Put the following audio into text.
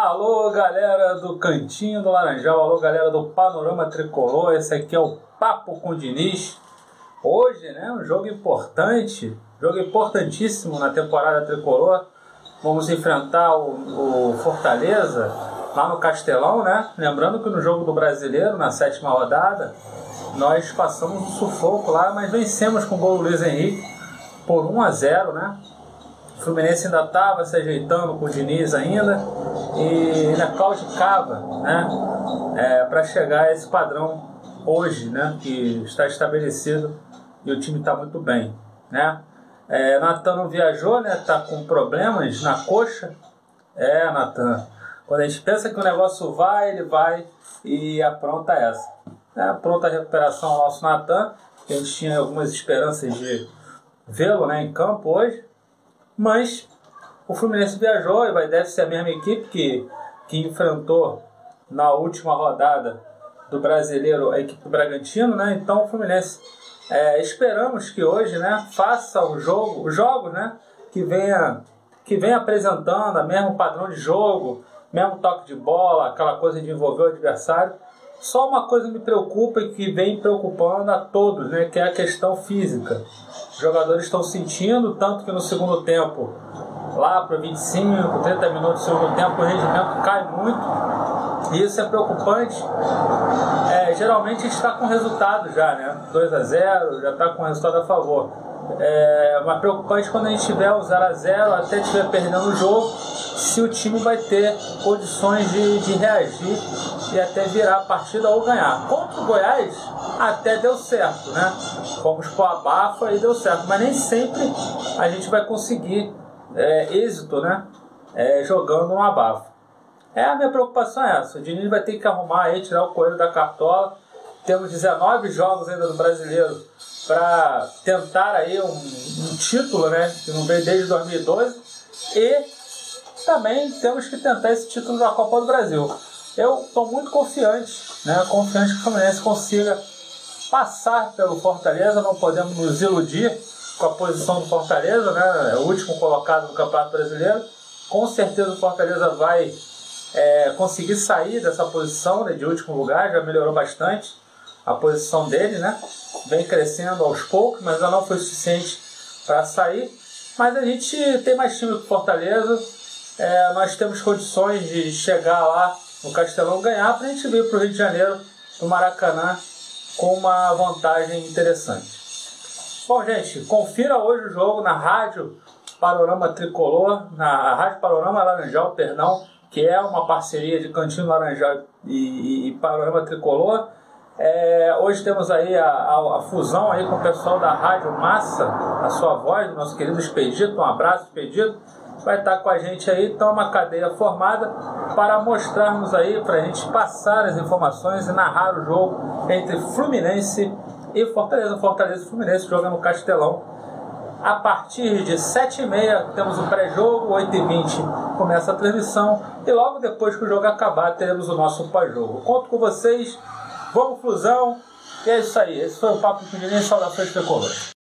Alô, galera do Cantinho do Laranjal, alô, galera do Panorama Tricolor. Esse aqui é o Papo com o Diniz. Hoje, né, um jogo importante, jogo importantíssimo na temporada tricolor. Vamos enfrentar o, o Fortaleza lá no Castelão, né? Lembrando que no jogo do Brasileiro, na sétima rodada, nós passamos um sufoco lá, mas vencemos com o gol do Luiz Henrique por 1 a 0, né? O Fluminense ainda estava se ajeitando com o Diniz ainda e ainda claudicava, né? É, para chegar a esse padrão hoje, né? Que está estabelecido e o time está muito bem, né? É, Natan não viajou, né? Tá com problemas na coxa. É, Natan. Quando a gente pensa que o negócio vai, ele vai e apronta essa. É, pronta a recuperação ao nosso Natan, que a gente tinha algumas esperanças de vê-lo né, em campo hoje. Mas o Fluminense viajou e vai, deve ser a mesma equipe que, que enfrentou na última rodada do brasileiro a equipe do Bragantino, né? Então o Fluminense é, esperamos que hoje, né, faça o jogo, os jogos, né, que venha que venha apresentando o mesmo padrão de jogo, mesmo toque de bola, aquela coisa de envolver o adversário. Só uma coisa me preocupa e que vem preocupando a todos, né, que é a questão física. Os jogadores estão sentindo, tanto que no segundo tempo, lá para 25, 30 minutos do segundo tempo, o rendimento cai muito. E isso é preocupante. É, geralmente a gente está com resultado já, né? 2 a 0 já está com resultado a favor. É, mas preocupante quando a gente tiver o 0 a 0 até estiver perdendo o jogo, se o time vai ter condições de, de reagir e até virar a partida ou ganhar. Contra o Goiás, até deu certo, né? Fomos pro abafa e deu certo, mas nem sempre a gente vai conseguir é, êxito, né? É, jogando um abafa. É a minha preocupação é essa. O Diniz vai ter que arrumar aí, tirar o coelho da cartola. Temos 19 jogos ainda do brasileiro para tentar aí um, um, título, né? Que não veio desde 2012. E também temos que tentar esse título da Copa do Brasil. Eu estou muito confiante, né? Confiante que o Fluminense consiga passar pelo Fortaleza. Não podemos nos iludir com a posição do Fortaleza, né? É o último colocado no Campeonato Brasileiro. Com certeza o Fortaleza vai é, conseguir sair dessa posição né, de último lugar, já melhorou bastante a posição dele, né? Vem crescendo aos poucos, mas ainda não foi suficiente para sair. Mas a gente tem mais time que Fortaleza, é, nós temos condições de chegar lá no Castelão ganhar para a gente vir para o Rio de Janeiro, no Maracanã, com uma vantagem interessante. Bom, gente, confira hoje o jogo na Rádio Panorama Tricolor, na Rádio Panorama Laranjal, perdão, que é uma parceria de Cantinho Laranjal e, e, e Panorama Tricolor. É, hoje temos aí a, a, a, fusão aí com o pessoal da Rádio Massa, a sua voz, nosso querido Expedito, um abraço Expedito, vai estar com a gente aí, então uma cadeia formada para mostrarmos aí, para a gente passar as informações e narrar o jogo entre Fluminense e Fortaleza. Fortaleza e Fluminense jogando no Castelão a partir de 7h30 temos o pré-jogo, 8h20 começa a transmissão e logo depois que o jogo acabar teremos o nosso pós-jogo. Conto com vocês, fusão e é isso aí. Esse foi o Papo com Saudações Tricolores.